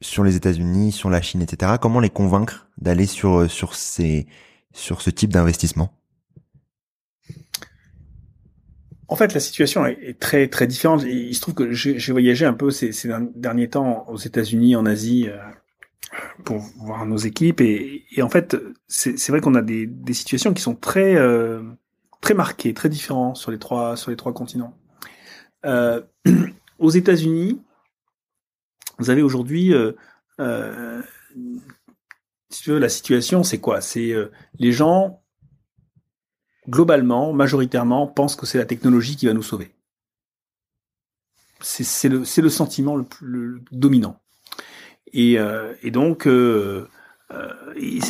Sur les États-Unis, sur la Chine, etc. Comment les convaincre d'aller sur sur ces sur ce type d'investissement? En fait, la situation est, très très différente. Il se trouve que j'ai voyagé un peu ces, derniers temps aux États-Unis, en Asie, euh, pour voir nos équipes, et, en fait, c'est vrai qu'on a des, situations qui sont très euh, très marquées, très différentes sur les trois sur les trois continents. Euh, aux États-Unis, vous avez aujourd'hui, euh, euh, la situation, c'est quoi? C'est euh, les gens globalement, majoritairement, pensent que c'est la technologie qui va nous sauver. C'est le, le, sentiment le plus dominant. Et, donc,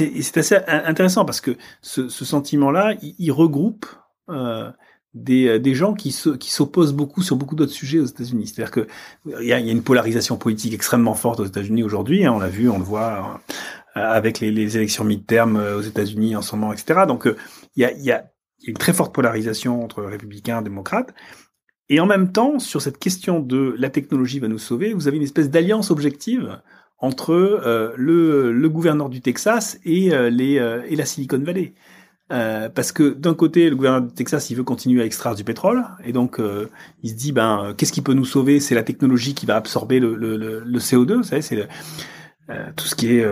c'est assez intéressant parce que ce, sentiment-là, il, regroupe des, des gens qui s'opposent beaucoup sur beaucoup d'autres sujets aux États-Unis. C'est-à-dire que il y a, y a, une polarisation politique extrêmement forte aux États-Unis aujourd'hui. Hein, on l'a vu, on le voit euh, avec les, les élections mid-term aux États-Unis en ce moment, etc. Donc, il y a, y a y a une très forte polarisation entre républicains et démocrates. Et en même temps, sur cette question de la technologie va nous sauver, vous avez une espèce d'alliance objective entre euh, le, le, gouverneur du Texas et, euh, les, euh, et la Silicon Valley. Euh, parce que d'un côté, le gouverneur du Texas, il veut continuer à extraire du pétrole, et donc il se dit, ben, qu'est-ce qui peut nous sauver? C'est la technologie qui va absorber le, le, le CO2, vous savez, c'est tout ce qui est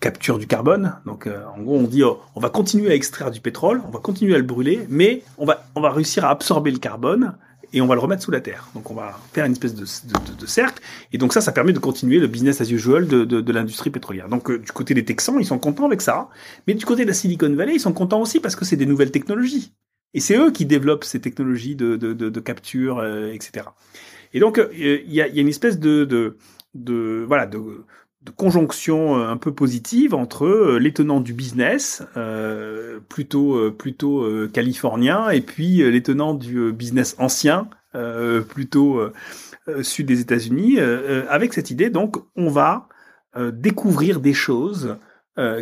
capture du carbone. Donc, euh, en gros, on dit, oh, on va continuer à extraire du pétrole, on va continuer à le brûler, mais on va, on va réussir à absorber le carbone et on va le remettre sous la terre. Donc, on va faire une espèce de, de, de, cercle. Et donc, ça, ça permet de continuer le business as usual de, de l'industrie pétrolière. Donc, euh, du côté des Texans, ils sont contents avec ça. Mais du côté de la Silicon Valley, ils sont contents aussi parce que c'est des nouvelles technologies. Et c'est eux qui développent ces technologies de, de, capture, euh, etc. Et donc, il y, a, y, a, une espèce de, de voilà, de de conjonction euh, un peu positive entre euh, les tenants du business, euh, plutôt plutôt californien, et puis les tenants du business ancien, plutôt sud des États-Unis, avec cette idée donc on va découvrir des choses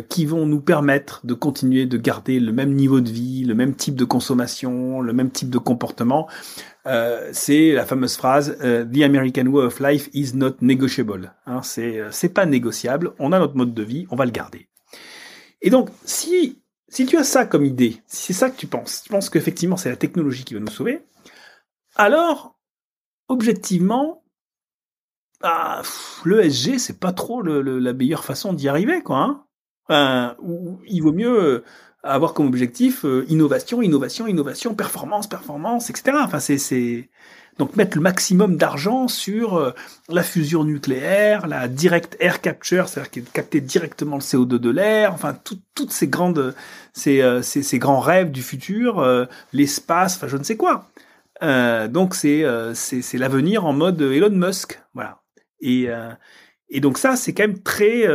qui vont nous permettre de continuer de garder le même niveau de vie, le même type de consommation, le même type de comportement euh, c'est la fameuse phrase euh, The American way of life is not negotiable. Hein, c'est euh, c'est pas négociable. On a notre mode de vie, on va le garder. Et donc, si si tu as ça comme idée, si c'est ça que tu penses, tu penses qu'effectivement c'est la technologie qui va nous sauver, alors objectivement, bah, l'ESG c'est pas trop le, la meilleure façon d'y arriver, quoi. Hein il vaut mieux avoir comme objectif euh, innovation, innovation, innovation, performance, performance, etc. Enfin, c'est, donc mettre le maximum d'argent sur euh, la fusion nucléaire, la direct air capture, c'est-à-dire capter directement le CO2 de l'air, enfin toutes ces grandes, ces, euh, ces, grands rêves du futur, l'espace, enfin je ne sais quoi. donc c'est, c'est, c'est l'avenir en mode Elon Musk, voilà. Et, et donc ça, c'est quand même très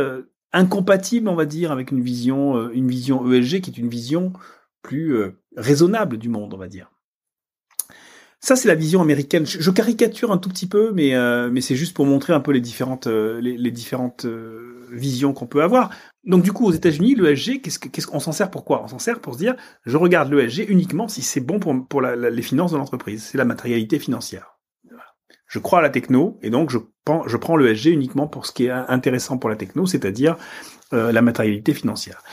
incompatible, on va dire, avec une vision, euh, une vision ESG qui est une vision plus euh, raisonnable du monde, on va dire. Ça, c'est la vision américaine. Je, caricature un tout petit peu, mais euh, mais c'est juste pour montrer un peu les différentes les, différentes visions qu'on peut avoir. Donc du coup, aux États-Unis, l'ESG, qu'est-ce qu'on s'en sert pourquoi On s'en sert pour se dire, je regarde l'ESG uniquement si c'est bon pour les finances de l'entreprise. C'est la matérialité financière je crois à la techno et donc je je prends l'ESG uniquement pour ce qui est intéressant pour la techno, c'est-à-dire euh, la matérialité financière.